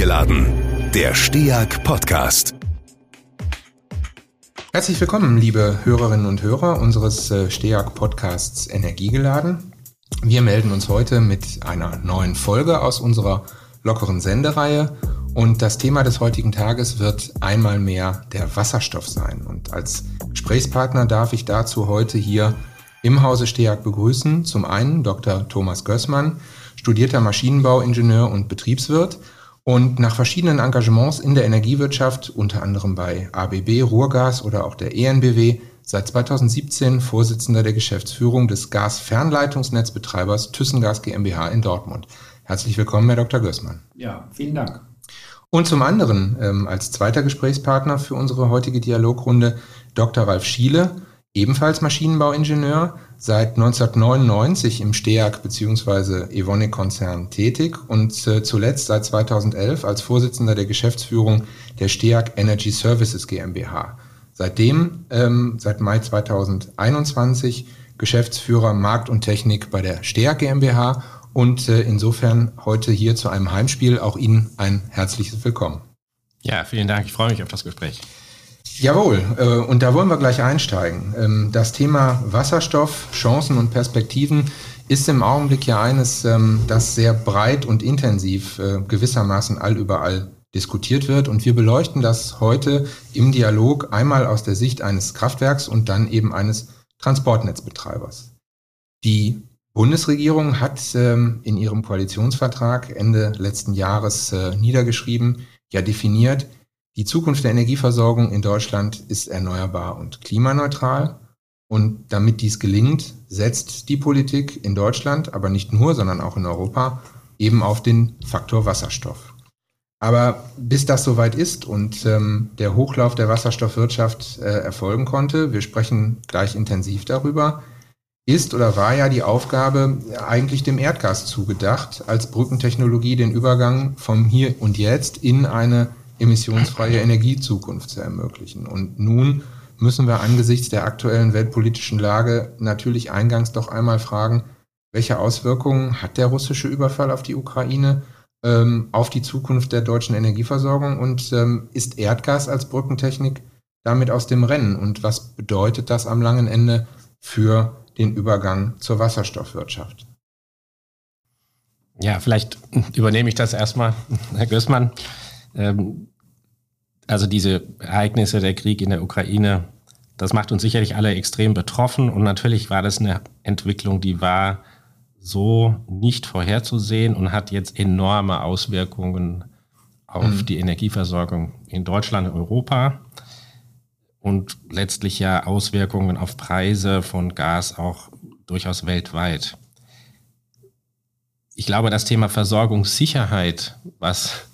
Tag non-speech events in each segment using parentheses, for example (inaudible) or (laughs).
Energiegeladen, der STEAG Podcast. Herzlich willkommen, liebe Hörerinnen und Hörer unseres äh, STEAG Podcasts Energiegeladen. Wir melden uns heute mit einer neuen Folge aus unserer lockeren Sendereihe und das Thema des heutigen Tages wird einmal mehr der Wasserstoff sein. Und als Gesprächspartner darf ich dazu heute hier im Hause Steag begrüßen. Zum einen Dr. Thomas Gößmann, studierter Maschinenbauingenieur und Betriebswirt und nach verschiedenen Engagements in der Energiewirtschaft, unter anderem bei ABB, Ruhrgas oder auch der ENBW, seit 2017 Vorsitzender der Geschäftsführung des Gasfernleitungsnetzbetreibers Thyssengas GmbH in Dortmund. Herzlich willkommen, Herr Dr. Gößmann. Ja, vielen Dank. Und zum anderen ähm, als zweiter Gesprächspartner für unsere heutige Dialogrunde Dr. Ralf Schiele, ebenfalls Maschinenbauingenieur, seit 1999 im STEAG bzw. Evonik-Konzern tätig und äh, zuletzt seit 2011 als Vorsitzender der Geschäftsführung der STEAG Energy Services GmbH. Seitdem, ähm, seit Mai 2021, Geschäftsführer Markt und Technik bei der STEAG GmbH und äh, insofern heute hier zu einem Heimspiel auch Ihnen ein herzliches Willkommen. Ja, vielen Dank. Ich freue mich auf das Gespräch. Jawohl, äh, und da wollen wir gleich einsteigen. Ähm, das Thema Wasserstoff, Chancen und Perspektiven ist im Augenblick ja eines, ähm, das sehr breit und intensiv äh, gewissermaßen allüberall diskutiert wird. Und wir beleuchten das heute im Dialog einmal aus der Sicht eines Kraftwerks und dann eben eines Transportnetzbetreibers. Die Bundesregierung hat ähm, in ihrem Koalitionsvertrag Ende letzten Jahres äh, niedergeschrieben, ja definiert, die Zukunft der Energieversorgung in Deutschland ist erneuerbar und klimaneutral. Und damit dies gelingt, setzt die Politik in Deutschland, aber nicht nur, sondern auch in Europa, eben auf den Faktor Wasserstoff. Aber bis das soweit ist und ähm, der Hochlauf der Wasserstoffwirtschaft äh, erfolgen konnte, wir sprechen gleich intensiv darüber, ist oder war ja die Aufgabe eigentlich dem Erdgas zugedacht, als Brückentechnologie den Übergang vom Hier und Jetzt in eine emissionsfreie Energiezukunft zu ermöglichen. Und nun müssen wir angesichts der aktuellen weltpolitischen Lage natürlich eingangs doch einmal fragen, welche Auswirkungen hat der russische Überfall auf die Ukraine ähm, auf die Zukunft der deutschen Energieversorgung und ähm, ist Erdgas als Brückentechnik damit aus dem Rennen und was bedeutet das am langen Ende für den Übergang zur Wasserstoffwirtschaft? Ja, vielleicht übernehme ich das erstmal, Herr Gößmann. Ähm, also diese Ereignisse, der Krieg in der Ukraine, das macht uns sicherlich alle extrem betroffen. Und natürlich war das eine Entwicklung, die war so nicht vorherzusehen und hat jetzt enorme Auswirkungen auf mhm. die Energieversorgung in Deutschland, Europa und letztlich ja Auswirkungen auf Preise von Gas auch durchaus weltweit. Ich glaube, das Thema Versorgungssicherheit, was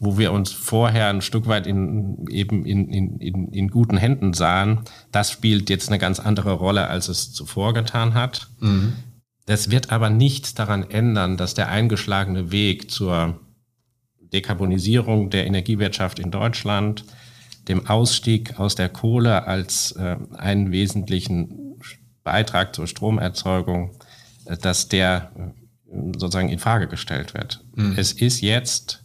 wo wir uns vorher ein Stück weit in, eben in, in, in, in guten Händen sahen, das spielt jetzt eine ganz andere Rolle, als es zuvor getan hat. Mhm. Das wird aber nichts daran ändern, dass der eingeschlagene Weg zur Dekarbonisierung der Energiewirtschaft in Deutschland, dem Ausstieg aus der Kohle als äh, einen wesentlichen Beitrag zur Stromerzeugung, äh, dass der äh, sozusagen in Frage gestellt wird. Mhm. Es ist jetzt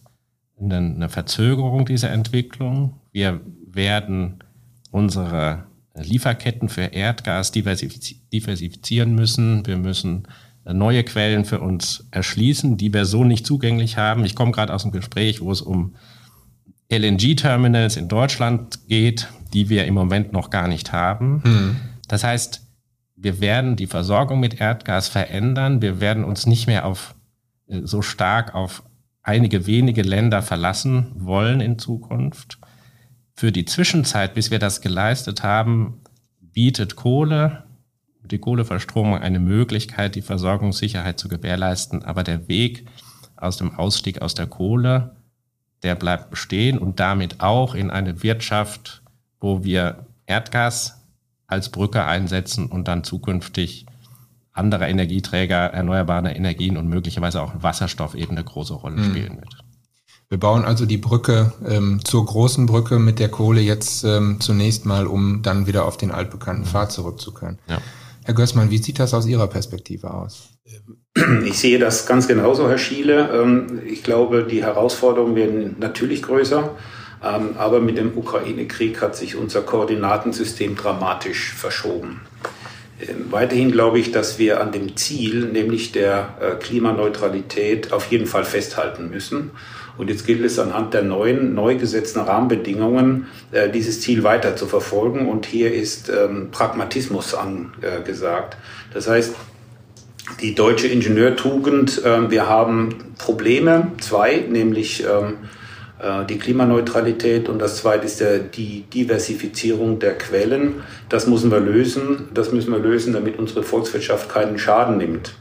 eine Verzögerung dieser Entwicklung. Wir werden unsere Lieferketten für Erdgas diversifizieren müssen. Wir müssen neue Quellen für uns erschließen, die wir so nicht zugänglich haben. Ich komme gerade aus einem Gespräch, wo es um LNG-Terminals in Deutschland geht, die wir im Moment noch gar nicht haben. Hm. Das heißt, wir werden die Versorgung mit Erdgas verändern. Wir werden uns nicht mehr auf äh, so stark auf einige wenige Länder verlassen wollen in Zukunft. Für die Zwischenzeit, bis wir das geleistet haben, bietet Kohle, die Kohleverstromung eine Möglichkeit, die Versorgungssicherheit zu gewährleisten. Aber der Weg aus dem Ausstieg aus der Kohle, der bleibt bestehen und damit auch in eine Wirtschaft, wo wir Erdgas als Brücke einsetzen und dann zukünftig anderer Energieträger, erneuerbare Energien und möglicherweise auch Wasserstoff eben eine große Rolle mhm. spielen wird. Wir bauen also die Brücke ähm, zur großen Brücke mit der Kohle jetzt ähm, zunächst mal, um dann wieder auf den altbekannten mhm. Pfad zurückzukehren. Ja. Herr Gößmann, wie sieht das aus Ihrer Perspektive aus? (clears throat) Ich sehe das ganz genauso, Herr Schiele. Ähm, ich glaube, die Herausforderungen werden natürlich größer. Ähm, aber mit dem Ukraine-Krieg hat sich unser Koordinatensystem dramatisch verschoben. Ähm, weiterhin glaube ich, dass wir an dem Ziel, nämlich der äh, Klimaneutralität, auf jeden Fall festhalten müssen. Und jetzt gilt es anhand der neuen, neu gesetzten Rahmenbedingungen, äh, dieses Ziel weiter zu verfolgen. Und hier ist Pragmatismus angesagt. Das heißt, die deutsche Ingenieurtugend, äh, wir haben Probleme, zwei, nämlich ähm, die Klimaneutralität und das zweite ist der, die Diversifizierung der Quellen. Das müssen wir lösen. Das müssen wir lösen, damit unsere Volkswirtschaft keinen Schaden nimmt.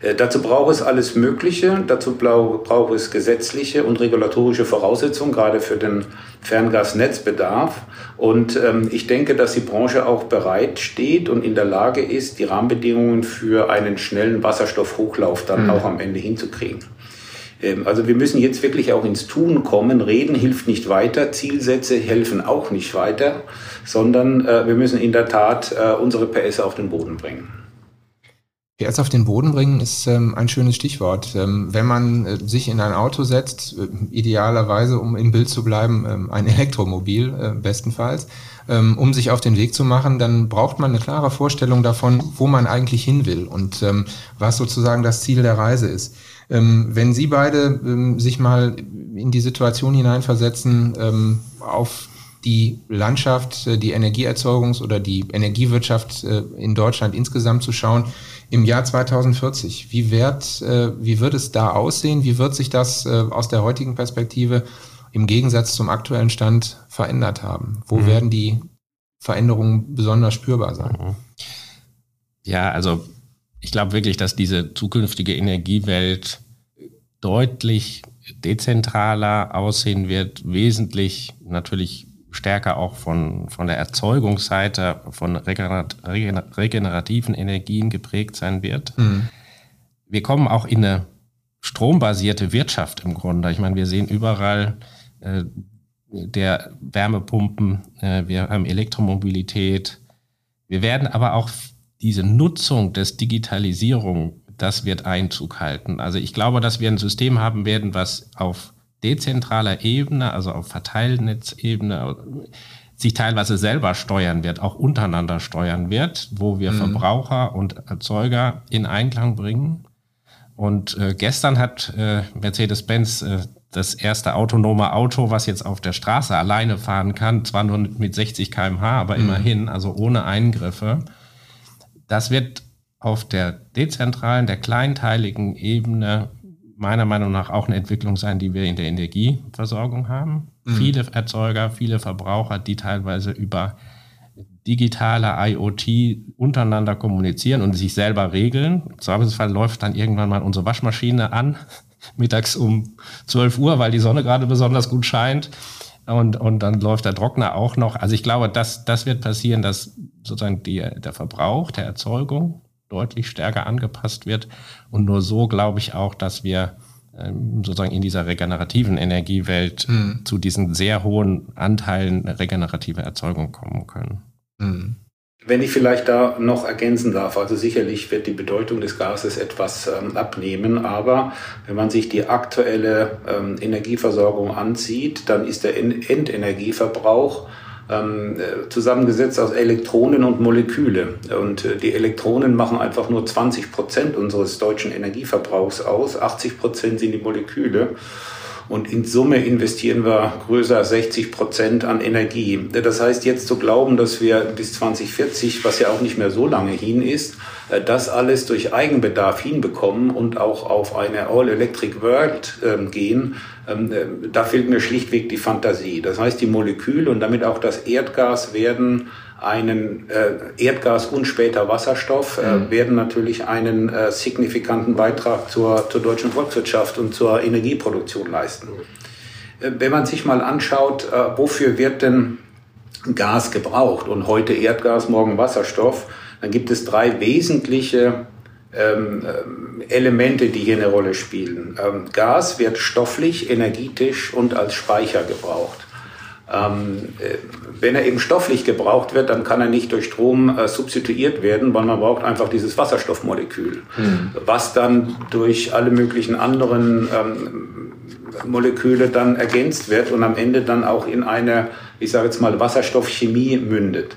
Äh, dazu braucht es alles Mögliche. Dazu braucht es gesetzliche und regulatorische Voraussetzungen, gerade für den Ferngasnetzbedarf. Und ähm, ich denke, dass die Branche auch bereit steht und in der Lage ist, die Rahmenbedingungen für einen schnellen Wasserstoffhochlauf dann mhm. auch am Ende hinzukriegen. Ähm, also wir müssen jetzt wirklich auch ins Tun kommen. Reden hilft nicht weiter, Zielsätze helfen auch nicht weiter, sondern äh, wir müssen in der Tat äh, unsere PS auf den Boden bringen. PS auf den Boden bringen ist ähm, ein schönes Stichwort. Ähm, wenn man äh, sich in ein Auto setzt, idealerweise, um im Bild zu bleiben, ein Elektromobil bestenfalls, ähm, um sich auf den Weg zu machen, dann braucht man eine klare Vorstellung davon, wo man eigentlich hin will und ähm, was sozusagen das Ziel der Reise ist. Ähm, wenn Sie beide sich mal in die Situation hineinversetzen, auf die Landschaft, äh, die Energieerzeugungs- oder die Energiewirtschaft in Deutschland insgesamt zu schauen, im Jahr 2040. Wie wird, äh, wie wird es da aussehen? Wie wird sich das äh, aus der heutigen Perspektive im Gegensatz zum aktuellen Stand verändert haben? Wo mhm. werden die Veränderungen besonders spürbar sein? Mhm. Ja, also ich glaube wirklich, dass diese zukünftige Energiewelt deutlich dezentraler aussehen wird, wesentlich natürlich stärker auch von, von der Erzeugungsseite von regenerativen Energien geprägt sein wird. Mhm. Wir kommen auch in eine strombasierte Wirtschaft im Grunde. Ich meine, wir sehen überall äh, der Wärmepumpen, äh, wir haben Elektromobilität. Wir werden aber auch diese Nutzung des Digitalisierung, das wird Einzug halten. Also ich glaube, dass wir ein System haben werden, was auf dezentraler Ebene, also auf Verteilnetzebene, sich teilweise selber steuern wird, auch untereinander steuern wird, wo wir mhm. Verbraucher und Erzeuger in Einklang bringen. Und äh, gestern hat äh, Mercedes-Benz äh, das erste autonome Auto, was jetzt auf der Straße alleine fahren kann, zwar nur mit 60 km/h, aber mhm. immerhin, also ohne Eingriffe. Das wird auf der dezentralen, der kleinteiligen Ebene meiner Meinung nach auch eine Entwicklung sein, die wir in der Energieversorgung haben. Mhm. Viele Erzeuger, viele Verbraucher, die teilweise über digitale IoT untereinander kommunizieren und sich selber regeln. Im Zweifelsfall läuft dann irgendwann mal unsere Waschmaschine an, mittags um 12 Uhr, weil die Sonne gerade besonders gut scheint. Und, und dann läuft der Trockner auch noch. Also ich glaube, das, das wird passieren, dass sozusagen die, der Verbrauch der Erzeugung deutlich stärker angepasst wird. Und nur so glaube ich auch, dass wir ähm, sozusagen in dieser regenerativen Energiewelt mhm. zu diesen sehr hohen Anteilen regenerative Erzeugung kommen können. Mhm. Wenn ich vielleicht da noch ergänzen darf, also sicherlich wird die Bedeutung des Gases etwas ähm, abnehmen, aber wenn man sich die aktuelle ähm, Energieversorgung ansieht, dann ist der Endenergieverbrauch ähm, äh, zusammengesetzt aus Elektronen und Moleküle. Und äh, die Elektronen machen einfach nur 20 Prozent unseres deutschen Energieverbrauchs aus. 80 Prozent sind die Moleküle. Und in Summe investieren wir größer 60 Prozent an Energie. Das heißt, jetzt zu glauben, dass wir bis 2040, was ja auch nicht mehr so lange hin ist, äh, das alles durch Eigenbedarf hinbekommen und auch auf eine All-Electric-World ähm, gehen, ähm, äh, da fehlt mir schlichtweg die Fantasie. Das heißt, die Moleküle und damit auch das Erdgas werden einen äh, Erdgas und später Wasserstoff äh, mhm. werden natürlich einen äh, signifikanten Beitrag zur, zur deutschen Volkswirtschaft und zur Energieproduktion leisten. Äh, wenn man sich mal anschaut, äh, wofür wird denn Gas gebraucht und heute Erdgas, morgen Wasserstoff, dann gibt es drei wesentliche ähm, äh, Elemente, die hier eine Rolle spielen. Ähm, Gas wird stofflich, energetisch und als Speicher gebraucht. Ähm, äh, wenn er eben stofflich gebraucht wird, dann kann er nicht durch Strom äh, substituiert werden, weil man braucht einfach dieses Wasserstoffmolekül, mhm. was dann durch alle möglichen anderen ähm, Moleküle dann ergänzt wird und am Ende dann auch in eine, ich sage jetzt mal, Wasserstoffchemie mündet.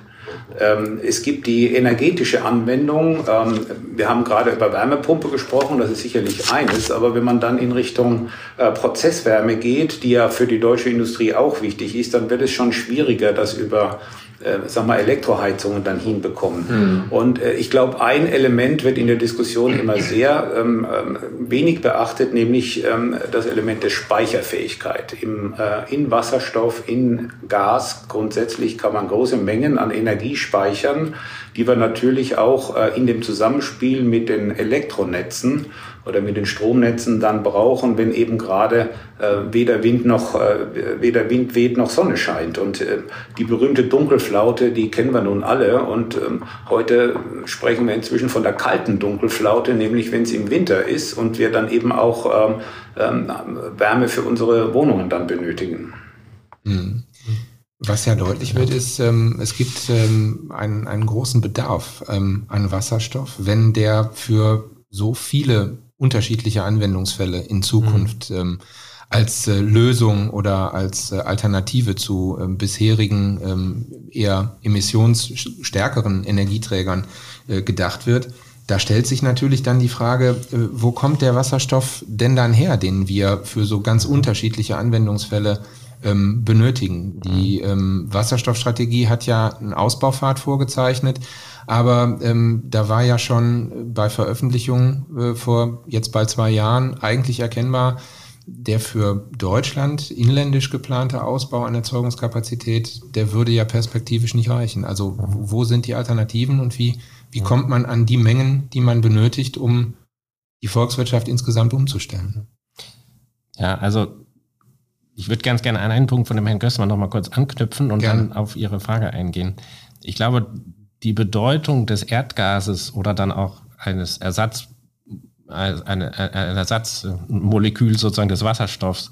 Ähm, es gibt die energetische Anwendung. Ähm, wir haben gerade über Wärmepumpe gesprochen, das ist sicherlich eines, aber wenn man dann in Richtung äh, Prozesswärme geht, die ja für die deutsche Industrie auch wichtig ist, dann wird es schon schwieriger, das über äh, sag mal, Elektroheizungen dann hinbekommen. Mhm. Und äh, ich glaube, ein Element wird in der Diskussion immer sehr ähm, ähm, wenig beachtet, nämlich ähm, das Element der Speicherfähigkeit. Im, äh, in Wasserstoff, in Gas grundsätzlich kann man große Mengen an Energie speichern, die wir natürlich auch äh, in dem Zusammenspiel mit den Elektronetzen oder mit den Stromnetzen dann brauchen, wenn eben gerade äh, weder Wind noch äh, weder Wind weht noch Sonne scheint. Und äh, die berühmte Dunkelflaute, die kennen wir nun alle. Und ähm, heute sprechen wir inzwischen von der kalten Dunkelflaute, nämlich wenn es im Winter ist und wir dann eben auch ähm, ähm, Wärme für unsere Wohnungen dann benötigen. Mhm. Was ja deutlich wird, ist, ähm, es gibt ähm, einen, einen großen Bedarf ähm, an Wasserstoff, wenn der für so viele unterschiedliche Anwendungsfälle in Zukunft mhm. ähm, als äh, Lösung oder als äh, Alternative zu äh, bisherigen ähm, eher emissionsstärkeren Energieträgern äh, gedacht wird. Da stellt sich natürlich dann die Frage, äh, wo kommt der Wasserstoff denn dann her, den wir für so ganz unterschiedliche Anwendungsfälle ähm, benötigen. Die ähm, Wasserstoffstrategie hat ja einen Ausbaufahrt vorgezeichnet. Aber ähm, da war ja schon bei Veröffentlichung äh, vor jetzt bald zwei Jahren eigentlich erkennbar, der für Deutschland inländisch geplante Ausbau an Erzeugungskapazität, der würde ja perspektivisch nicht reichen. Also wo sind die Alternativen und wie, wie kommt man an die Mengen, die man benötigt, um die Volkswirtschaft insgesamt umzustellen? Ja, also ich würde ganz gerne an einen Punkt von dem Herrn Gößmann noch mal kurz anknüpfen und gerne. dann auf Ihre Frage eingehen. Ich glaube, die Bedeutung des Erdgases oder dann auch eines Ersatz, eine, ein Ersatzmolekül sozusagen des Wasserstoffs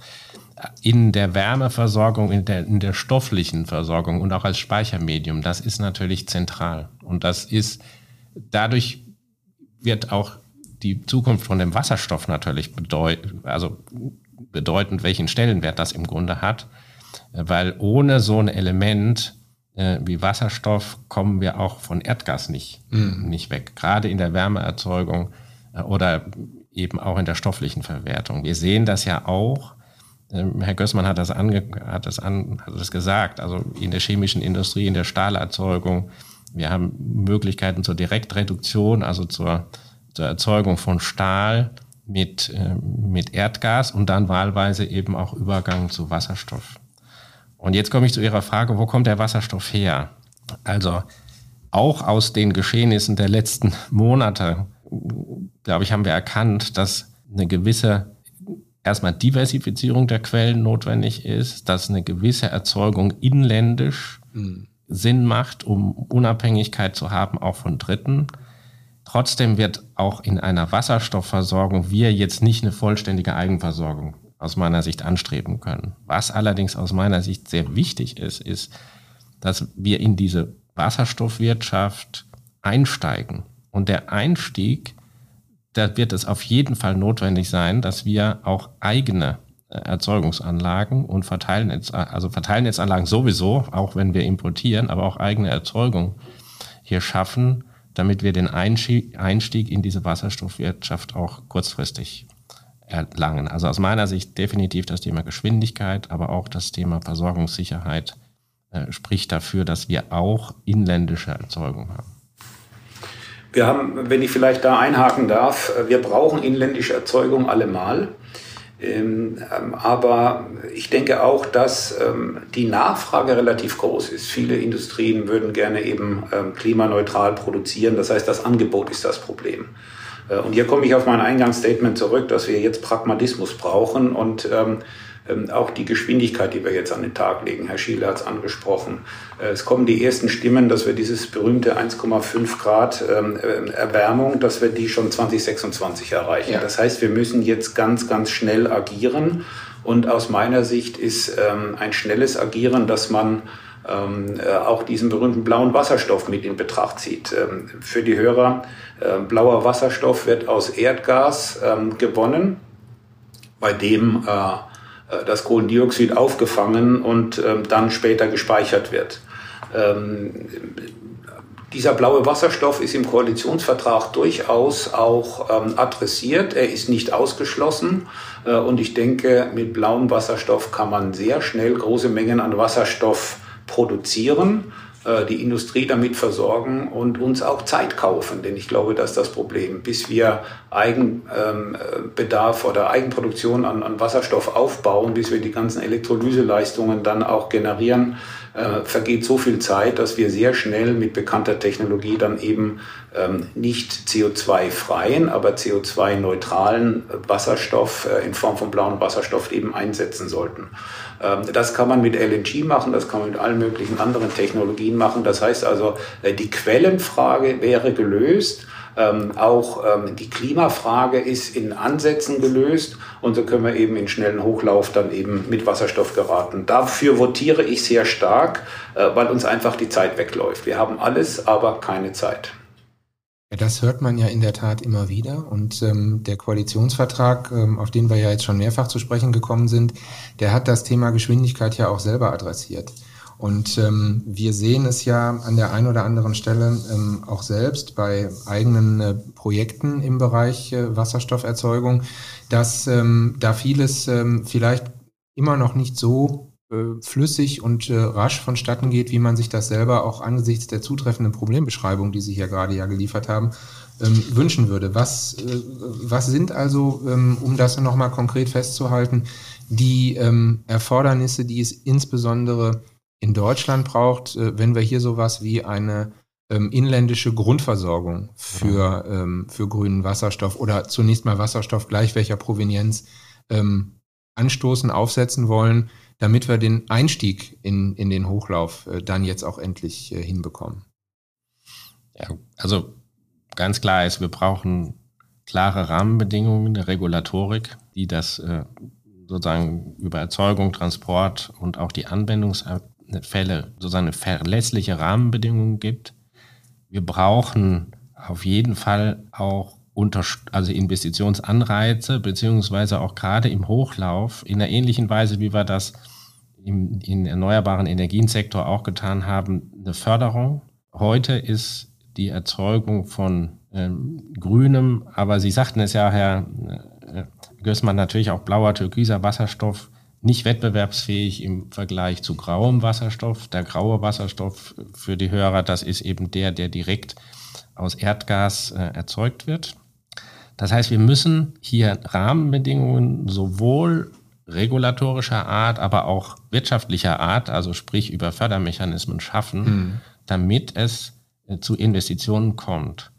in der Wärmeversorgung, in der, in der stofflichen Versorgung und auch als Speichermedium, das ist natürlich zentral. Und das ist, dadurch wird auch die Zukunft von dem Wasserstoff natürlich bedeuten, also bedeutend, welchen Stellenwert das im Grunde hat, weil ohne so ein Element äh, wie Wasserstoff kommen wir auch von Erdgas nicht, mhm. nicht weg. Gerade in der Wärmeerzeugung äh, oder eben auch in der stofflichen Verwertung. Wir sehen das ja auch. Ähm, Herr Gößmann hat das, ange, hat, das an, hat das gesagt, also in der chemischen Industrie, in der Stahlerzeugung. Wir haben Möglichkeiten zur Direktreduktion, also zur, zur Erzeugung von Stahl mit, äh, mit Erdgas und dann wahlweise eben auch Übergang zu Wasserstoff. Und jetzt komme ich zu Ihrer Frage, wo kommt der Wasserstoff her? Also auch aus den Geschehnissen der letzten Monate, glaube ich, haben wir erkannt, dass eine gewisse erstmal Diversifizierung der Quellen notwendig ist, dass eine gewisse Erzeugung inländisch mhm. Sinn macht, um Unabhängigkeit zu haben, auch von Dritten. Trotzdem wird auch in einer Wasserstoffversorgung wir jetzt nicht eine vollständige Eigenversorgung aus meiner Sicht anstreben können. Was allerdings aus meiner Sicht sehr wichtig ist, ist, dass wir in diese Wasserstoffwirtschaft einsteigen. Und der Einstieg, da wird es auf jeden Fall notwendig sein, dass wir auch eigene äh, Erzeugungsanlagen und Verteilnetz, also Verteilnetzanlagen sowieso, auch wenn wir importieren, aber auch eigene Erzeugung hier schaffen, damit wir den Einstieg in diese Wasserstoffwirtschaft auch kurzfristig erlangen. Also aus meiner Sicht definitiv das Thema Geschwindigkeit, aber auch das Thema Versorgungssicherheit äh, spricht dafür, dass wir auch inländische Erzeugung haben. Wir haben, wenn ich vielleicht da einhaken darf, äh, wir brauchen inländische Erzeugung allemal. Ähm, ähm, aber ich denke auch, dass ähm, die Nachfrage relativ groß ist. Viele Industrien würden gerne eben klimaneutral produzieren. Das heißt, das Angebot ist das Problem. Äh, und hier komme ich auf mein Eingangsstatement zurück, dass wir jetzt Pragmatismus brauchen und ähm, auch die Geschwindigkeit, die wir jetzt an den Tag legen. Herr Schiele hat es angesprochen. Äh, es kommen die ersten Stimmen, dass wir dieses berühmte 1,5 Grad ähm, äh, Erwärmung, dass wir die schon 2026 erreichen. Ja. Das heißt, wir müssen jetzt ganz, ganz schnell agieren. Und aus meiner Sicht ist ähm, ein schnelles Agieren, dass man ähm, äh, auch diesen berühmten blauen Wasserstoff mit in Betracht zieht. Ähm, für die Hörer, äh, blauer Wasserstoff wird aus Erdgas ähm, gewonnen, bei dem äh das Kohlendioxid aufgefangen und ähm, dann später gespeichert wird. Ähm, dieser blaue Wasserstoff ist im Koalitionsvertrag durchaus auch ähm, adressiert. Er ist nicht ausgeschlossen. Äh, und ich denke, mit blauem Wasserstoff kann man sehr schnell große Mengen an Wasserstoff produzieren, äh, die Industrie damit versorgen und uns auch Zeit kaufen. Denn ich glaube, dass das Problem, bis wir Eigenbedarf ähm, oder Eigenproduktion an, an Wasserstoff aufbauen, bis wir die ganzen Elektrolyseleistungen dann auch generieren, äh, vergeht so viel Zeit, dass wir sehr schnell mit bekannter Technologie dann eben nicht CO2-freien, aber CO2-neutralen Wasserstoff äh, in Form von blauem Wasserstoff eben einsetzen sollten. Ähm, das kann man mit LNG machen, das kann man mit allen möglichen anderen Technologien machen. Das heißt also, äh, die Quellenfrage wäre gelöst. Ähm, auch ähm, die Klimafrage ist in Ansätzen gelöst und so können wir eben in schnellen Hochlauf dann eben mit Wasserstoff geraten. Dafür votiere ich sehr stark, äh, weil uns einfach die Zeit wegläuft. Wir haben alles, aber keine Zeit. Ja, das hört man ja in der Tat immer wieder. Und ähm, der Koalitionsvertrag, ähm, auf den wir ja jetzt schon mehrfach zu sprechen gekommen sind, der hat das Thema Geschwindigkeit ja auch selber adressiert. Und ähm, wir sehen es ja an der einen oder anderen Stelle ähm, auch selbst bei eigenen äh, Projekten im Bereich äh, Wasserstofferzeugung, dass ähm, da vieles ähm, vielleicht immer noch nicht so flüssig und äh, rasch vonstatten geht, wie man sich das selber auch angesichts der zutreffenden Problembeschreibung, die Sie hier gerade ja geliefert haben, ähm, wünschen würde. Was, äh, was sind also, ähm, um das nochmal konkret festzuhalten, die ähm, Erfordernisse, die es insbesondere in Deutschland braucht, äh, wenn wir hier sowas wie eine inländische Grundversorgung für, für grünen Wasserstoff oder zunächst mal Wasserstoff gleich welcher Provenienz anstoßen, aufsetzen wollen, damit wir den Einstieg in, in den Hochlauf äh, dann jetzt auch endlich äh, hinbekommen. Ja, also ganz klar ist, wir brauchen klare Rahmenbedingungen der Regulatorik, die das äh, sozusagen über Erzeugung, Transport und auch die Anwendungs Fälle sozusagen verlässliche Rahmenbedingungen gibt. Wir brauchen auf jeden Fall auch also Investitionsanreize, beziehungsweise auch gerade im Hochlauf in einer ähnlichen Weise, wie wir das im, im erneuerbaren Energiensektor auch getan haben, eine Förderung. Heute ist die Erzeugung von ähm, grünem, aber Sie sagten es ja, Herr äh, Gößmann, natürlich auch blauer, türkiser Wasserstoff nicht wettbewerbsfähig im Vergleich zu grauem Wasserstoff. Der graue Wasserstoff für die Hörer, das ist eben der, der direkt aus Erdgas äh, erzeugt wird. Das heißt, wir müssen hier Rahmenbedingungen sowohl regulatorischer Art, aber auch wirtschaftlicher Art, also sprich über Fördermechanismen schaffen, mhm. damit es äh, zu Investitionen kommt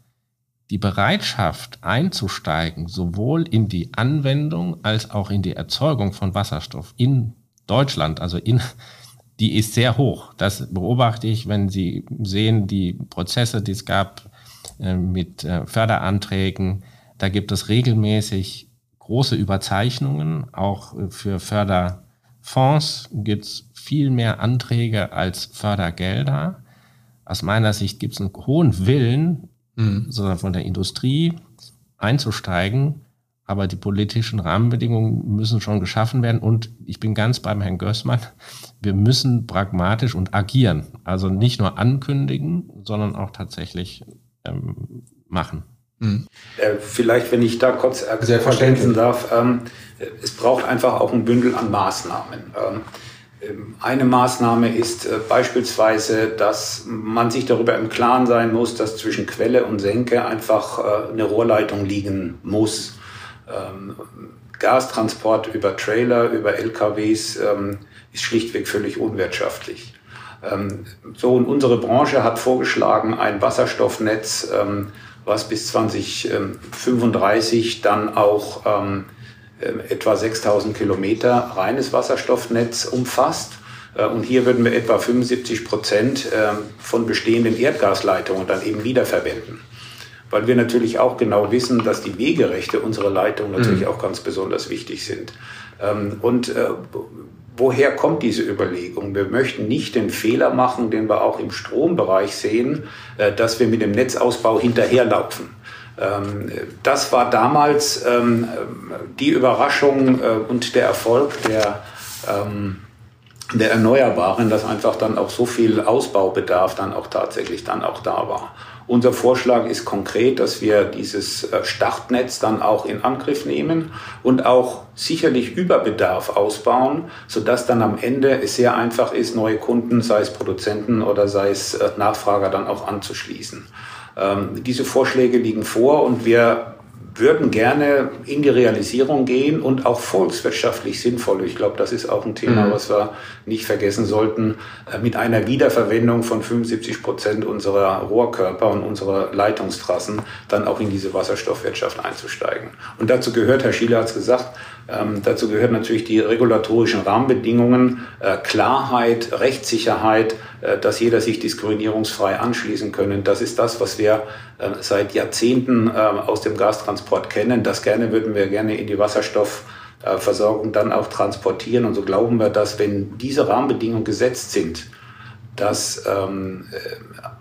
die Bereitschaft einzusteigen, sowohl in die Anwendung als auch in die Erzeugung von Wasserstoff in Deutschland, also in, (laughs) die ist sehr hoch. Das beobachte ich, wenn Sie sehen, die Prozesse, die es gab äh, mit äh, Förderanträgen, da gibt es regelmäßig große Überzeichnungen. Auch äh, für Förderfonds gibt es viel mehr Anträge als Fördergelder. Aus meiner Sicht gibt es einen hohen Willen, mhm. sondern von der Industrie einzusteigen. Aber die politischen Rahmenbedingungen müssen schon geschaffen werden. Und ich bin ganz beim Herrn Gößmann. Wir müssen pragmatisch und agieren. Also nicht nur ankündigen, sondern auch tatsächlich ähm, machen. Mhm. Äh, vielleicht, wenn ich da kurz ergänzen darf, ähm, es braucht einfach auch ein Bündel an Maßnahmen. Ähm, ähm, eine Maßnahme ist äh, beispielsweise, dass man sich darüber im Klaren sein muss, dass zwischen Quelle und Senke einfach äh, eine Rohrleitung liegen muss. Ähm, Gastransport über Trailer, über LKWs ähm, ist schlichtweg völlig unwirtschaftlich. So, und unsere Branche hat vorgeschlagen, ein Wasserstoffnetz, was bis 2035 dann auch etwa 6000 Kilometer reines Wasserstoffnetz umfasst. Äh, und hier würden wir etwa 75 Prozent ähm, von bestehenden Erdgasleitungen dann eben wiederverwenden. Weil wir natürlich auch genau wissen, dass die Wegerechte unserer Leitung natürlich mhm. auch ganz besonders wichtig sind. Ähm, und äh, woher kommt diese Überlegung? Wir möchten nicht den Fehler machen, den wir auch im Strombereich sehen, äh, dass wir mit dem Netzausbau hinterherlaufen. Ähm, das war damals die Überraschung und der Erfolg der der Erneuerbaren, dass einfach dann auch so viel Ausbaubedarf dann auch tatsächlich dann auch da war. Unser Vorschlag ist konkret, dass wir dieses äh, Startnetz dann auch in Angriff nehmen und auch sicherlich über Bedarf ausbauen, sodass dann am Ende es sehr einfach ist, neue Kunden, sei es Produzenten oder sei es äh, Nachfrager dann auch anzuschließen. Ähm, diese Vorschläge liegen vor und wir würden gerne in die Realisierung gehen und auch volkswirtschaftlich sinnvoll. Ich glaube, das ist auch ein Thema, mhm. was wir nicht vergessen sollten, äh, mit einer Wiederverwendung von 75 Prozent unserer Rohrkörper und unserer Leitungstrassen dann auch in diese Wasserstoffwirtschaft einzusteigen. Und dazu gehört, Herr Schiele hat es gesagt, ähm, dazu gehören natürlich die regulatorischen Rahmenbedingungen, äh, Klarheit, Rechtssicherheit, äh, dass jeder sich diskriminierungsfrei anschließen können. Das ist das, was wir äh, seit Jahrzehnten äh, aus dem Gastransport kennen. Das gerne würden wir gerne in die Wasserstoffversorgung dann auch transportieren. Und so glauben wir, dass wenn diese Rahmenbedingungen gesetzt sind, dass ähm,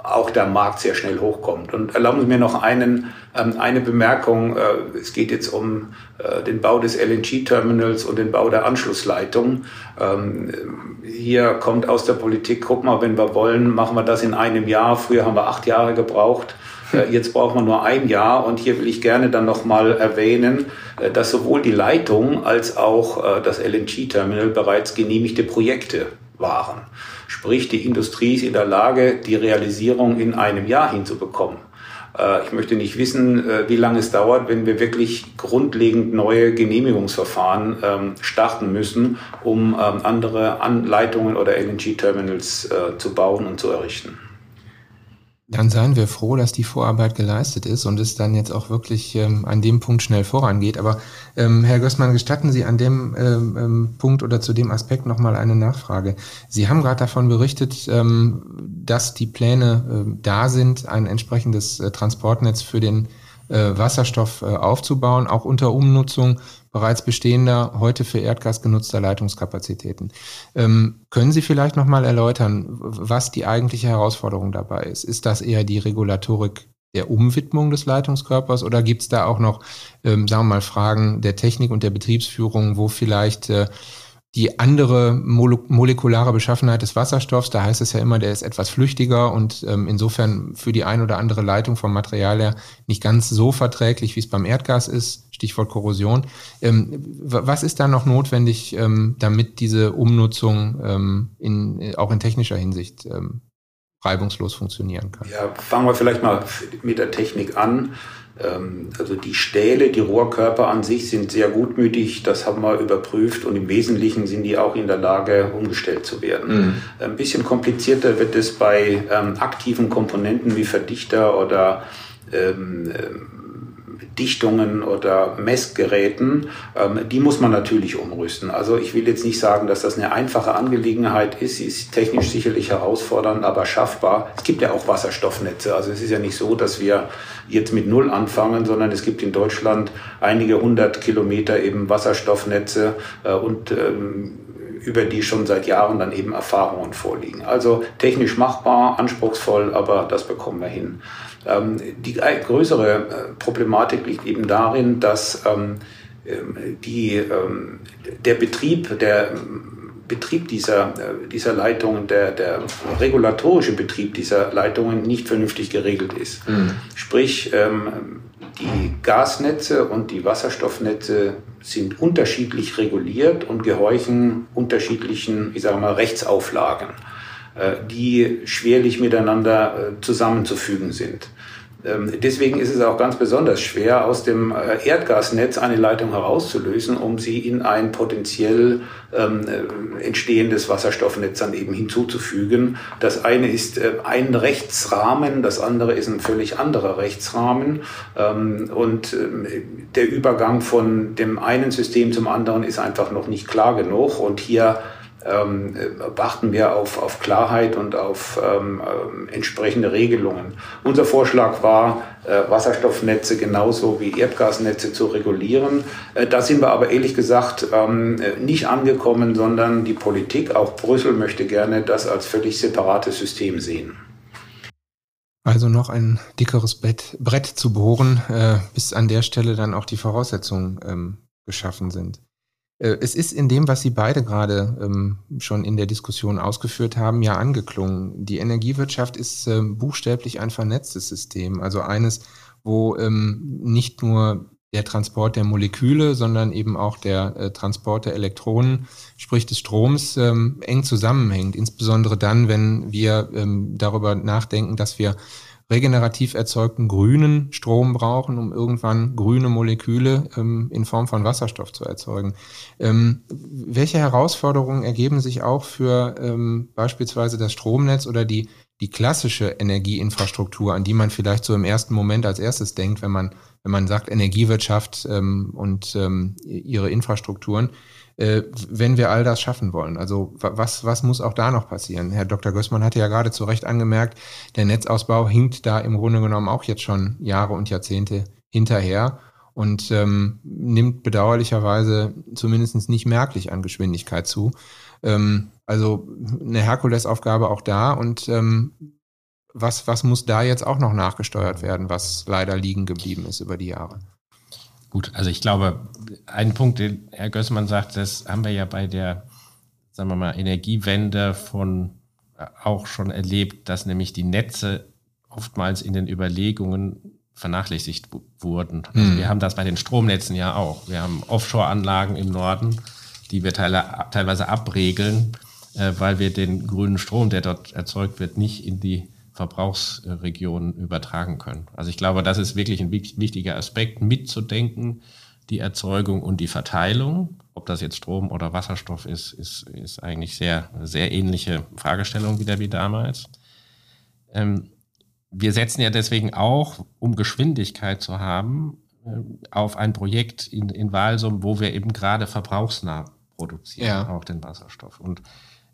auch der Markt sehr schnell hochkommt. Und erlauben Sie mir noch einen, ähm, eine Bemerkung. Äh, es geht jetzt um äh, den Bau des LNG-Terminals und den Bau der Anschlussleitung. Ähm, hier kommt aus der Politik, guck mal, wenn wir wollen, machen wir das in einem Jahr. Früher haben wir acht Jahre gebraucht. Äh, (laughs) jetzt braucht man nur ein Jahr. Und hier will ich gerne dann nochmal erwähnen, äh, dass sowohl die Leitung als auch äh, das LNG-Terminal bereits genehmigte Projekte waren. Sprich, die Industrie ist in der Lage, die Realisierung in einem Jahr hinzubekommen. Äh, ich möchte nicht wissen, äh, wie lange es dauert, wenn wir wirklich grundlegend neue Genehmigungsverfahren ähm, starten müssen, um ähm, andere Anleitungen oder LNG-Terminals äh, zu bauen und zu errichten. Dann seien wir froh, dass die Vorarbeit geleistet ist und es dann jetzt auch wirklich ähm, an dem Punkt schnell vorangeht. Aber ähm, Herr Gößmann, gestatten Sie an dem ähm, ähm Punkt oder zu dem Aspekt nochmal eine Nachfrage. Sie haben gerade davon berichtet, ähm, dass die Pläne äh, da sind, ein entsprechendes äh, Transportnetz für den äh, Wasserstoff äh, aufzubauen, auch unter Umnutzung bereits bestehender, heute für Erdgas genutzter Leitungskapazitäten. Ähm, können Sie vielleicht nochmal erläutern, was die eigentliche Herausforderung dabei ist? Ist das eher die Regulatorik der Umwidmung des Leitungskörpers oder gibt es da auch noch, ähm, sagen wir mal, Fragen der Technik und der Betriebsführung, wo vielleicht äh, die andere molekulare Beschaffenheit des Wasserstoffs, da heißt es ja immer, der ist etwas flüchtiger und ähm, insofern für die ein oder andere Leitung vom Material her nicht ganz so verträglich, wie es beim Erdgas ist, Stichwort Korrosion. Ähm, was ist da noch notwendig, ähm, damit diese Umnutzung ähm, in, auch in technischer Hinsicht ähm, reibungslos funktionieren kann? Ja, fangen wir vielleicht mal mit der Technik an. Ähm, also die Stähle, die Rohrkörper an sich sind sehr gutmütig, das haben wir überprüft und im Wesentlichen sind die auch in der Lage, umgestellt zu werden. Mhm. Ein bisschen komplizierter wird es bei ähm, aktiven Komponenten wie Verdichter oder ähm, ähm Dichtungen oder Messgeräten, ähm, die muss man natürlich umrüsten. Also ich will jetzt nicht sagen, dass das eine einfache Angelegenheit ist. Sie ist technisch sicherlich herausfordernd, aber schaffbar. Es gibt ja auch Wasserstoffnetze. Also es ist ja nicht so, dass wir jetzt mit Null anfangen, sondern es gibt in Deutschland einige hundert Kilometer eben Wasserstoffnetze äh, und ähm, über die schon seit Jahren dann eben Erfahrungen vorliegen. Also technisch machbar, anspruchsvoll, aber das bekommen wir hin. Ähm, die größere äh, Problematik liegt eben darin, dass ähm, ähm, die, der Betrieb, der Betrieb dieser, äh, dieser Leitungen, der, der regulatorische Betrieb dieser Leitungen nicht vernünftig geregelt ist. Mhm. Sprich, die Gasnetze und die Wasserstoffnetze sind unterschiedlich reguliert und gehorchen unterschiedlichen, ich sage mal, Rechtsauflagen. Äh, die schwerlich miteinander äh, zusammenzufügen sind. Ähm, deswegen ist es auch ganz besonders schwer, aus dem äh, Erdgasnetz eine Leitung herauszulösen, um sie in ein potenziell ähm, äh, entstehendes Wasserstoffnetz dann eben hinzuzufügen. Das eine ist ein Rechtsrahmen, das andere ist ein völlig anderer Rechtsrahmen. Ähm, und ähm, der Übergang von dem einen System zum anderen ist einfach noch nicht klar genug. Und hier ähm, achten wir auf, auf Klarheit und auf ähm, äh, entsprechende Regelungen. Unser Vorschlag war, äh, Wasserstoffnetze genauso wie Erdgasnetze zu regulieren. Äh, da sind wir aber ehrlich gesagt ähm, nicht angekommen, sondern die Politik, auch Brüssel, möchte gerne das als völlig separates System sehen. Also noch ein dickeres Bett, Brett zu bohren, äh, bis an der Stelle dann auch die Voraussetzungen ähm, geschaffen sind. Äh, es ist in dem, was Sie beide gerade ähm, schon in der Diskussion ausgeführt haben, ja angeklungen. Die Energiewirtschaft ist ähm, buchstäblich ein vernetztes System, also eines, wo ähm, nicht nur der Transport der Moleküle, sondern eben auch der äh, Transport der Elektronen, sprich des Stroms, ähm, eng zusammenhängt. Insbesondere dann, wenn wir ähm, darüber nachdenken, dass wir regenerativ erzeugten grünen Strom brauchen, um irgendwann grüne Moleküle ähm, in Form von Wasserstoff zu erzeugen. Ähm, welche Herausforderungen ergeben sich auch für ähm, beispielsweise das Stromnetz oder die, die klassische Energieinfrastruktur, an die man vielleicht so im ersten Moment als erstes denkt, wenn man, wenn man sagt Energiewirtschaft ähm, und ähm, ihre Infrastrukturen? Äh, wenn wir all das schaffen wollen. Also was, was muss auch da noch passieren? Herr Dr. Gößmann hatte ja gerade zu Recht angemerkt, der Netzausbau hinkt da im Grunde genommen auch jetzt schon Jahre und Jahrzehnte hinterher und ähm, nimmt bedauerlicherweise zumindest nicht merklich an Geschwindigkeit zu. Ähm, also eine Herkulesaufgabe auch da und ähm, was, was muss da jetzt auch noch nachgesteuert werden, was leider liegen geblieben ist über die Jahre? Gut, also ich glaube, ein Punkt, den Herr Gößmann sagt, das haben wir ja bei der, sagen wir mal, Energiewende von äh, auch schon erlebt, dass nämlich die Netze oftmals in den Überlegungen vernachlässigt wurden. Also mhm. wir haben das bei den Stromnetzen ja auch. Wir haben Offshore-Anlagen im Norden, die wir teilweise abregeln, äh, weil wir den grünen Strom, der dort erzeugt wird, nicht in die Verbrauchsregionen übertragen können. Also ich glaube, das ist wirklich ein wichtiger Aspekt, mitzudenken, die Erzeugung und die Verteilung. Ob das jetzt Strom oder Wasserstoff ist, ist, ist eigentlich sehr, sehr ähnliche Fragestellung wieder wie damals. Ähm, wir setzen ja deswegen auch, um Geschwindigkeit zu haben, äh, auf ein Projekt in, in Walsum, wo wir eben gerade verbrauchsnah produzieren, ja. auch den Wasserstoff. Und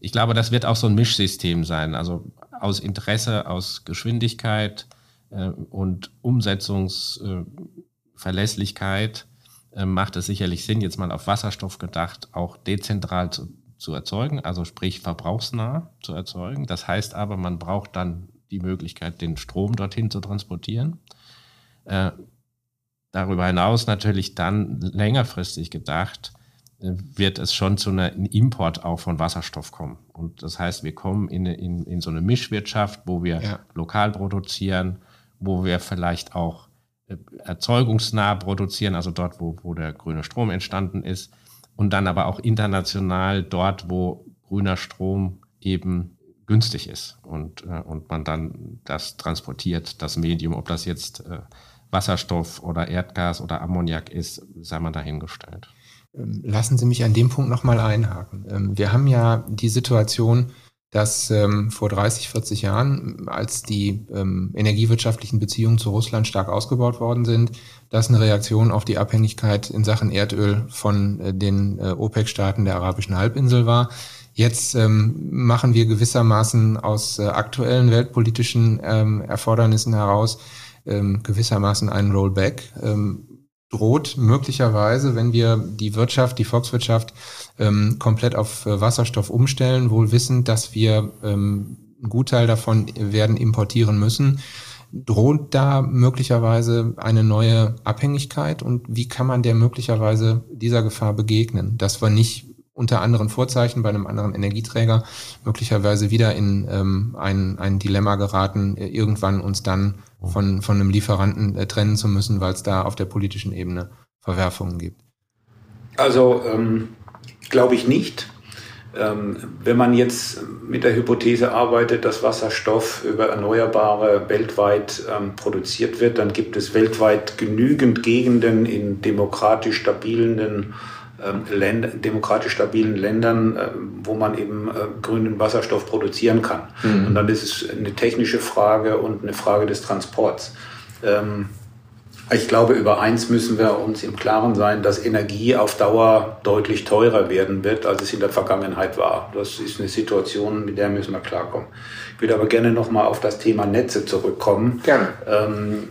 ich glaube, das wird auch so ein Mischsystem sein. Also aus Interesse, aus Geschwindigkeit äh, und Umsetzungsverlässlichkeit äh, äh, macht es sicherlich Sinn, jetzt mal auf Wasserstoff gedacht, auch dezentral zu, zu erzeugen, also sprich verbrauchsnah zu erzeugen. Das heißt aber, man braucht dann die Möglichkeit, den Strom dorthin zu transportieren. Äh, darüber hinaus natürlich dann längerfristig gedacht, wird es schon zu einem Import auch von Wasserstoff kommen. Und das heißt, wir kommen in, in, in so eine Mischwirtschaft, wo wir ja. lokal produzieren, wo wir vielleicht auch äh, erzeugungsnah produzieren, also dort, wo, wo der grüne Strom entstanden ist, und dann aber auch international dort, wo grüner Strom eben günstig ist und, äh, und man dann das transportiert, das Medium, ob das jetzt äh, Wasserstoff oder Erdgas oder Ammoniak ist, sei mal dahingestellt. Ähm, lassen Sie mich an dem Punkt nochmal einhaken. Ähm, wir haben ja die Situation, dass ähm, vor 30, 40 Jahren, als die energiewirtschaftlichen Beziehungen zu Russland stark ausgebaut worden sind, das eine Reaktion auf die Abhängigkeit in Sachen Erdöl von äh, den äh, OPEC-Staaten der arabischen Halbinsel war. Jetzt machen wir gewissermaßen aus äh, aktuellen weltpolitischen Erfordernissen heraus gewissermaßen einen Rollback. Droht möglicherweise, wenn wir die Wirtschaft, die Volkswirtschaft ähm, komplett auf äh, Wasserstoff umstellen, wohl wissend, dass wir ähm, einen Gutteil davon werden importieren müssen, droht da möglicherweise eine neue Abhängigkeit? Und wie kann man der möglicherweise dieser Gefahr begegnen, dass wir nicht unter anderen Vorzeichen bei einem anderen Energieträger möglicherweise wieder in ähm, ein, ein Dilemma geraten, äh, irgendwann uns dann von, von einem Lieferanten äh, trennen zu müssen, weil es da auf der politischen Ebene Verwerfungen gibt? Also ähm, glaube ich nicht. Ähm, wenn man jetzt mit der Hypothese arbeitet, dass Wasserstoff über Erneuerbare weltweit ähm, produziert wird, dann gibt es weltweit genügend Gegenden in demokratisch stabilen Länder, demokratisch stabilen Ländern, äh, wo man eben äh, grünen Wasserstoff produzieren kann. Mhm. Und dann ist es eine technische Frage und eine Frage des Transports. Ähm, ich glaube, über eins müssen wir uns im Klaren sein, dass Energie auf Dauer deutlich teurer werden wird, als es in der Vergangenheit war. Das ist eine Situation, mit der müssen wir klarkommen. Ich würde aber gerne nochmal auf das Thema Netze zurückkommen. Gerne. Ähm,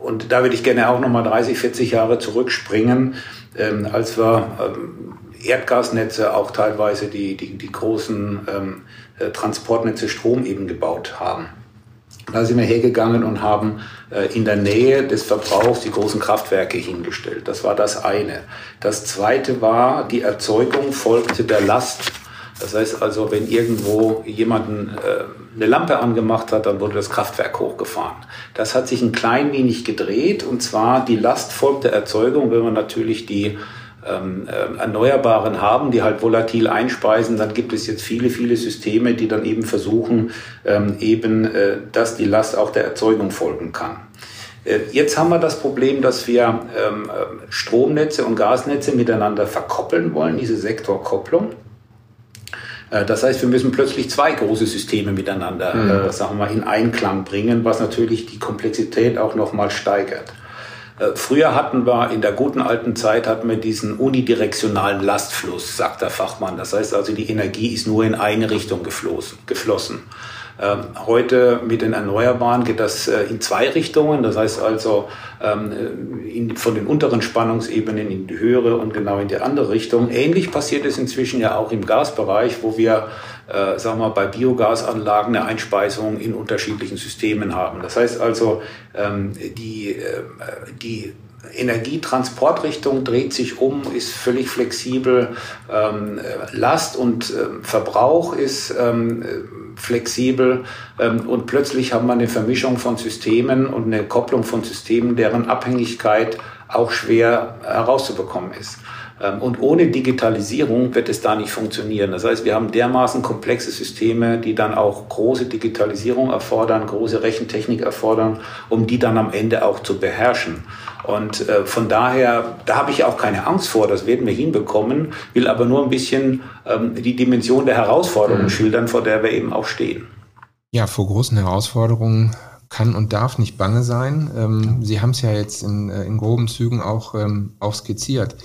und da würde ich gerne auch nochmal 30, 40 Jahre zurückspringen, ähm, als wir ähm, Erdgasnetze, auch teilweise die, die, die großen ähm, äh, Transportnetze Strom eben gebaut haben. Da sind wir hergegangen und haben äh, in der Nähe des Verbrauchs die großen Kraftwerke hingestellt. Das war das eine. Das zweite war, die Erzeugung folgte der Last. Das heißt also, wenn irgendwo jemanden äh, eine Lampe angemacht hat, dann wurde das Kraftwerk hochgefahren. Das hat sich ein klein wenig gedreht und zwar die Last folgt der Erzeugung, wenn man natürlich die ähm, äh, Erneuerbaren haben, die halt volatil einspeisen, dann gibt es jetzt viele, viele Systeme, die dann eben versuchen, ähm, eben, äh, dass die Last auch der Erzeugung folgen kann. Äh, jetzt haben wir das Problem, dass wir ähm, äh, Stromnetze und Gasnetze miteinander verkoppeln wollen, diese Sektorkopplung. Äh, das heißt, wir müssen plötzlich zwei große Systeme miteinander, mhm. äh, sagen wir mal, in Einklang bringen, was natürlich die Komplexität auch nochmal steigert. Äh, früher hatten wir in der guten alten Zeit hatten wir diesen unidirektionalen Lastfluss, sagt der Fachmann. Das heißt also, die Energie ist nur in eine Richtung geflossen. Ähm, heute mit den Erneuerbaren geht das äh, in zwei Richtungen. Das heißt also ähm, in, von den unteren Spannungsebenen in die höhere und genau in die andere Richtung. Ähnlich passiert es inzwischen ja auch im Gasbereich, wo wir äh, sagen wir, bei Biogasanlagen eine Einspeisung in unterschiedlichen Systemen haben. Das heißt also, ähm, die, äh, die Energietransportrichtung dreht sich um, ist völlig flexibel. Ähm, Last und äh, Verbrauch ist ähm, flexibel ähm, und plötzlich haben wir eine Vermischung von Systemen und eine Kopplung von Systemen, deren Abhängigkeit auch schwer herauszubekommen ist. Ähm, und ohne Digitalisierung wird es da nicht funktionieren. Das heißt, wir haben dermaßen komplexe Systeme, die dann auch große Digitalisierung erfordern, große Rechentechnik erfordern, um die dann am Ende auch zu beherrschen. Und äh, von daher, da habe ich auch keine Angst vor, das werden wir hinbekommen, will aber nur ein bisschen ähm, die Dimension der Herausforderungen mhm. schildern, vor der wir eben auch stehen. Ja, vor großen Herausforderungen kann und darf nicht bange sein. Ähm, Sie haben es ja jetzt in, äh, in groben Zügen auch, ähm, auch skizziert.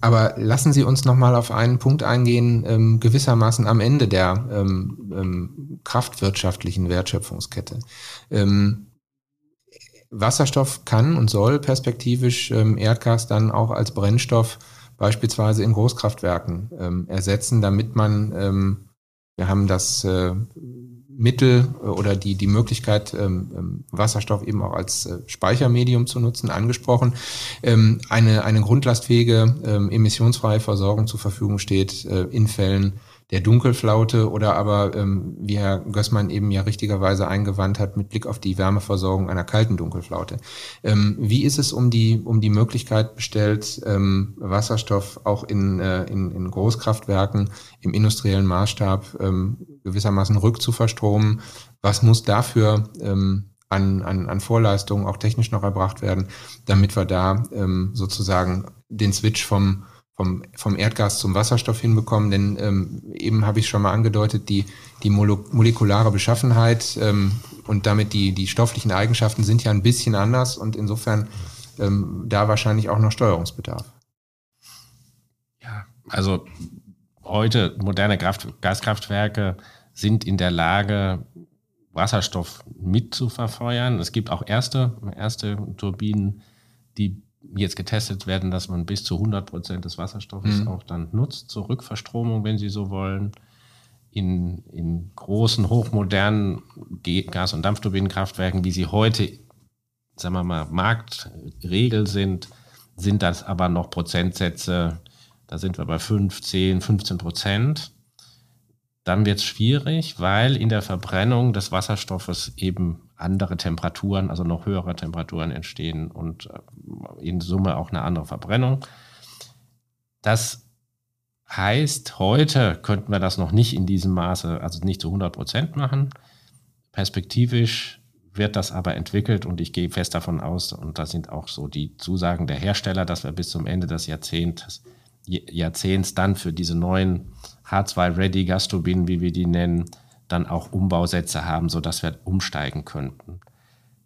Aber lassen Sie uns nochmal auf einen Punkt eingehen, ähm, gewissermaßen am Ende der ähm, ähm, kraftwirtschaftlichen Wertschöpfungskette. Ähm, Wasserstoff kann und soll perspektivisch ähm, Erdgas dann auch als Brennstoff beispielsweise in Großkraftwerken ähm, ersetzen, damit man, wir haben das äh, Mittel äh, oder die, die Möglichkeit, ähm, ähm, Wasserstoff eben auch als äh, Speichermedium zu nutzen, angesprochen, ähm, eine, eine grundlastfähige, ähm, emissionsfreie Versorgung zur Verfügung steht äh, in Fällen der Dunkelflaute oder aber, ähm, wie Herr Gößmann eben ja richtigerweise eingewandt hat, mit Blick auf die Wärmeversorgung einer kalten Dunkelflaute. Ähm, wie ist es um die, um die Möglichkeit bestellt, ähm, Wasserstoff auch in, äh, in, in Großkraftwerken im industriellen Maßstab ähm, gewissermaßen rückzuverstromen? Was muss dafür ähm, an, an, an Vorleistungen auch technisch noch erbracht werden, damit wir da ähm, sozusagen den Switch vom vom, vom Erdgas zum Wasserstoff hinbekommen, denn ähm, eben habe ich schon mal angedeutet, die, die molekulare Beschaffenheit ähm, und damit die, die stofflichen Eigenschaften sind ja ein bisschen anders und insofern ähm, da wahrscheinlich auch noch Steuerungsbedarf. Ja, also heute moderne Kraft, Gaskraftwerke sind in der Lage, Wasserstoff mit zu verfeuern. Es gibt auch erste, erste Turbinen, die jetzt getestet werden, dass man bis zu 100 Prozent des Wasserstoffes mhm. auch dann nutzt zur Rückverstromung, wenn Sie so wollen. In, in großen, hochmodernen Gas- und Dampfturbinenkraftwerken, wie sie heute, sagen wir mal, Marktregel sind, sind das aber noch Prozentsätze, da sind wir bei 5, 10, 15 Prozent. Dann wird es schwierig, weil in der Verbrennung des Wasserstoffes eben andere Temperaturen, also noch höhere Temperaturen entstehen und äh, in Summe auch eine andere Verbrennung. Das Heißt, heute könnten wir das noch nicht in diesem Maße, also nicht zu 100 Prozent machen. Perspektivisch wird das aber entwickelt und ich gehe fest davon aus, und das sind auch so die Zusagen der Hersteller, dass wir bis zum Ende des Jahrzehnts, Jahrzehnts dann für diese neuen H2-Ready Gasturbinen, wie wir die nennen, dann auch Umbausätze haben, sodass wir umsteigen könnten.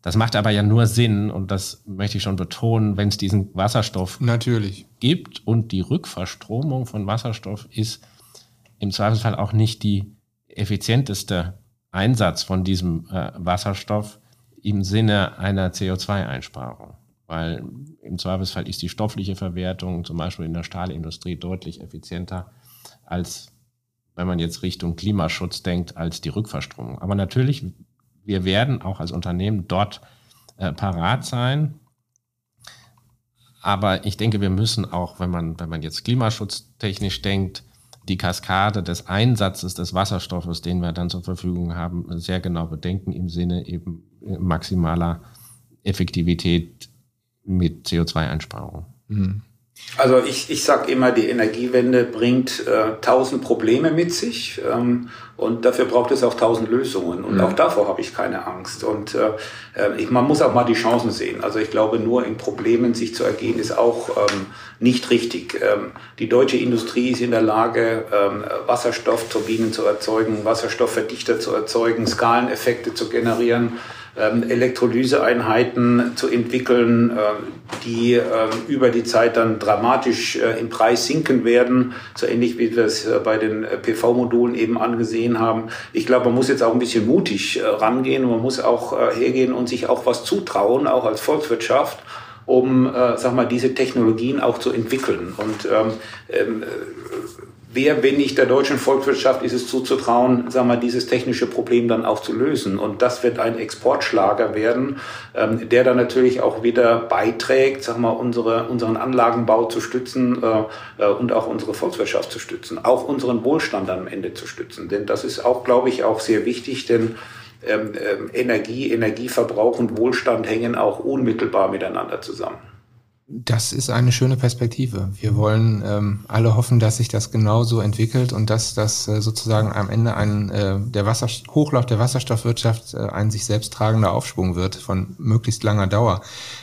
Das macht aber ja nur Sinn, und das möchte ich schon betonen, wenn es diesen Wasserstoff Natürlich. gibt und die Rückverstromung von Wasserstoff ist im Zweifelsfall auch nicht die effizienteste Einsatz von diesem äh, Wasserstoff im Sinne einer CO2-Einsparung. Weil im Zweifelsfall ist die stoffliche Verwertung zum Beispiel in der Stahlindustrie deutlich effizienter als wenn man jetzt Richtung Klimaschutz denkt, als die Rückverstromung. Aber natürlich wir werden auch als Unternehmen dort äh, parat sein. Aber ich denke, wir müssen auch, wenn man, wenn man jetzt klimaschutztechnisch denkt, die Kaskade des Einsatzes des Wasserstoffes, den wir dann zur Verfügung haben, sehr genau bedenken im Sinne eben maximaler Effektivität mit CO2-Einsparung. Mhm. Also ich, ich sage immer, die Energiewende bringt äh, tausend Probleme mit sich ähm, und dafür braucht es auch tausend Lösungen und mhm. auch davor habe ich keine Angst und äh, äh, ich, man muss auch mal die Chancen sehen. Also ich glaube, nur in Problemen sich zu ergehen ist auch ähm, nicht richtig. Ähm, die deutsche Industrie ist in der Lage, ähm, Wasserstoffturbinen zu erzeugen, Wasserstoffverdichter zu erzeugen, Skaleneffekte zu generieren Elektrolyseeinheiten zu entwickeln, äh, die äh, über die Zeit dann dramatisch äh, im Preis sinken werden, so ähnlich wie wir es äh, bei den äh, PV-Modulen eben angesehen haben. Ich glaube, man muss jetzt auch ein bisschen mutig rangehen, man muss auch hergehen und sich auch was zutrauen, auch als Volkswirtschaft um, äh, sag mal, diese Technologien auch zu entwickeln. Und ähm, ähm, wer, wenn nicht der deutschen Volkswirtschaft, ist es zuzutrauen, sagen wir, dieses technische Problem dann auch zu lösen. Und das wird ein Exportschlager werden, ähm, der dann natürlich auch wieder beiträgt, sagen wir, unsere, unseren Anlagenbau zu stützen äh, äh, und auch unsere Volkswirtschaft zu stützen, auch unseren Wohlstand am Ende zu stützen. Denn das ist auch, glaube ich, auch sehr wichtig, denn ähm, ähm, Energie, Energieverbrauch und Wohlstand hängen auch unmittelbar miteinander zusammen. Das ist eine schöne Perspektive. Wir wollen ähm, alle hoffen, dass sich das genauso entwickelt und dass das äh, sozusagen am Ende ein äh, der Wasser Hochlauf der Wasserstoffwirtschaft äh, ein sich selbst tragender Aufschwung wird von möglichst langer Dauer.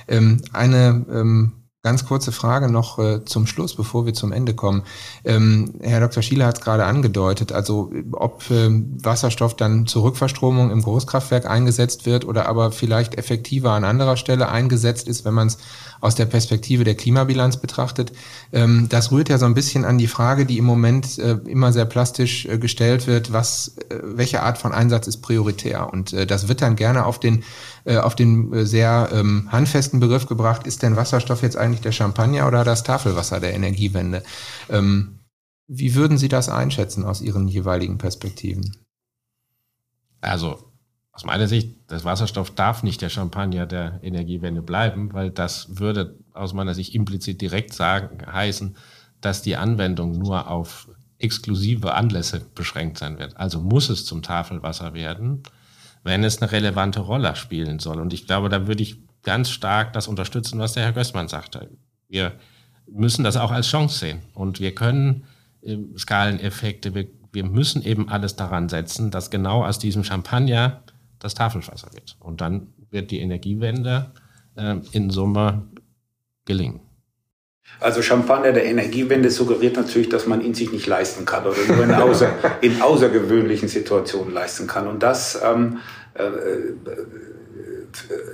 Ähm, eine ähm, Ganz kurze Frage noch äh, zum Schluss, bevor wir zum Ende kommen. Ähm, Herr Dr. Schiele hat es gerade angedeutet, also ob ähm, Wasserstoff dann zur Rückverstromung im Großkraftwerk eingesetzt wird oder aber vielleicht effektiver an anderer Stelle eingesetzt ist, wenn man es aus der Perspektive der Klimabilanz betrachtet. Ähm, das rührt ja so ein bisschen an die Frage, die im Moment äh, immer sehr plastisch äh, gestellt wird, was, äh, welche Art von Einsatz ist prioritär? Und das wird dann gerne auf den auf den sehr ähm, handfesten Begriff gebracht, ist denn Wasserstoff jetzt eigentlich der Champagner oder das Tafelwasser der Energiewende? Ähm, wie würden Sie das einschätzen aus Ihren jeweiligen Perspektiven? Also aus meiner Sicht, das Wasserstoff darf nicht der Champagner der Energiewende bleiben, weil das würde aus meiner Sicht implizit direkt sagen, heißen, dass die Anwendung nur auf exklusive Anlässe beschränkt sein wird. Also muss es zum Tafelwasser werden wenn es eine relevante Rolle spielen soll. Und ich glaube, da würde ich ganz stark das unterstützen, was der Herr Gößmann sagte. Wir müssen das auch als Chance sehen. Und wir können äh, Skaleneffekte, wir, wir müssen eben alles daran setzen, dass genau aus diesem Champagner das Tafelwasser wird. Und dann wird die Energiewende äh, in Summe gelingen. Also Champagner der Energiewende suggeriert natürlich, dass man ihn sich nicht leisten kann oder nur in, außer, (laughs) in außergewöhnlichen Situationen leisten kann. Und das ähm, äh, äh,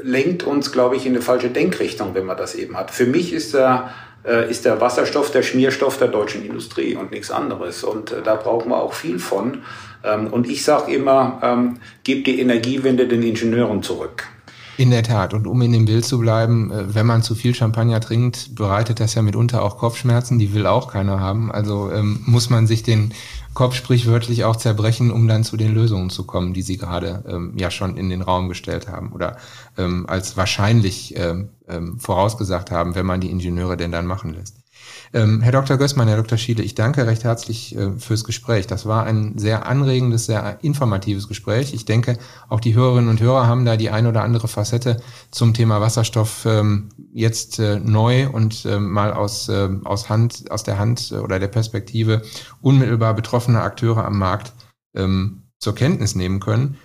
lenkt uns, glaube ich, in eine falsche Denkrichtung, wenn man das eben hat. Für mich ist der, äh, ist der Wasserstoff der Schmierstoff der deutschen Industrie und nichts anderes. Und äh, da brauchen wir auch viel von. Ähm, und ich sage immer, ähm, gebt die Energiewende den Ingenieuren zurück. In der Tat. Und um in dem Bild zu bleiben, äh, wenn man zu viel Champagner trinkt, bereitet das ja mitunter auch Kopfschmerzen. Die will auch keiner haben. Also ähm, muss man sich den Kopf sprichwörtlich auch zerbrechen, um dann zu den Lösungen zu kommen, die Sie gerade ähm, ja schon in den Raum gestellt haben oder ähm, als wahrscheinlich ähm, ähm, vorausgesagt haben, wenn man die Ingenieure denn dann machen lässt. Ähm, Herr Dr. Gößmann, Herr Dr. Schiele, ich danke recht herzlich äh, fürs Gespräch. Das war ein sehr anregendes, sehr informatives Gespräch. Ich denke, auch die Hörerinnen und Hörer haben da die ein oder andere Facette zum Thema Wasserstoff ähm, jetzt äh, neu und äh, mal aus, äh, aus Hand, aus der Hand oder der Perspektive unmittelbar betroffener Akteure am Markt ähm, zur Kenntnis nehmen können.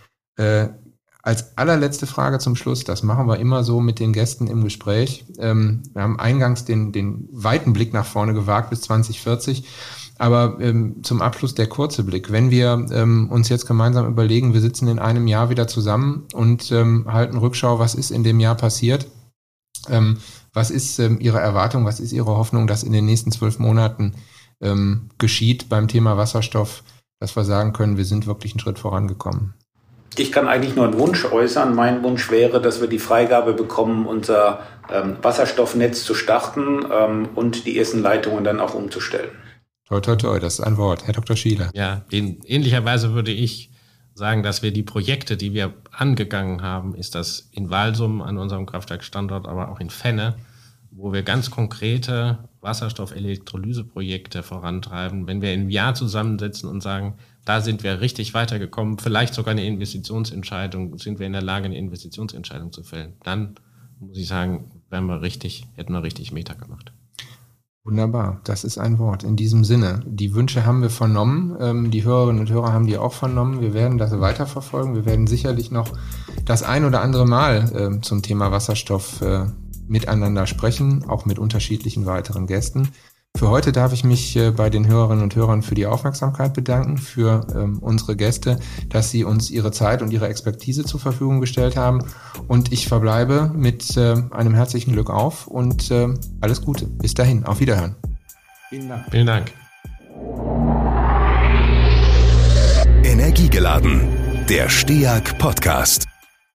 Als allerletzte Frage zum Schluss, das machen wir immer so mit den Gästen im Gespräch. Ähm, wir haben eingangs den, den weiten Blick nach vorne gewagt bis 2040. Aber ähm, zum Abschluss der kurze Blick. Wenn wir ähm, uns jetzt gemeinsam überlegen, wir sitzen in einem Jahr wieder zusammen und ähm, halten Rückschau, was ist in dem Jahr passiert? Ähm, was ist ähm, Ihre Erwartung, was ist Ihre Hoffnung, dass in den nächsten zwölf Monaten ähm, geschieht beim Thema Wasserstoff, dass wir sagen können, wir sind wirklich einen Schritt vorangekommen? Ich kann eigentlich nur einen Wunsch äußern. Mein Wunsch wäre, dass wir die Freigabe bekommen, unser ähm, Wasserstoffnetz zu starten ähm, und die ersten Leitungen dann auch umzustellen. Toi, toi, toi, das ist ein Wort. Herr Dr. Schiele. Ja, in ähnlicher Weise würde ich sagen, dass wir die Projekte, die wir angegangen haben, ist das in Walsum an unserem Kraftwerkstandort, aber auch in Fenne, wo wir ganz konkrete Wasserstoffelektrolyseprojekte vorantreiben. Wenn wir im Jahr zusammensetzen und sagen, da sind wir richtig weitergekommen, vielleicht sogar eine Investitionsentscheidung, sind wir in der Lage, eine Investitionsentscheidung zu fällen, dann muss ich sagen, wären wir richtig, hätten wir richtig Meter gemacht. Wunderbar, das ist ein Wort. In diesem Sinne, die Wünsche haben wir vernommen, ähm, die Hörerinnen und Hörer haben die auch vernommen. Wir werden das weiterverfolgen. Wir werden sicherlich noch das ein oder andere Mal äh, zum Thema Wasserstoff äh, miteinander sprechen, auch mit unterschiedlichen weiteren Gästen. Für heute darf ich mich äh, bei den Hörerinnen und Hörern für die Aufmerksamkeit bedanken, für ähm, unsere Gäste, dass sie uns ihre Zeit und ihre Expertise zur Verfügung gestellt haben. Und ich verbleibe mit äh, einem herzlichen Glück auf und äh, alles Gute. Bis dahin, auf Wiederhören. Vielen Dank. Vielen Dank. Energiegeladen, der STEAG Podcast.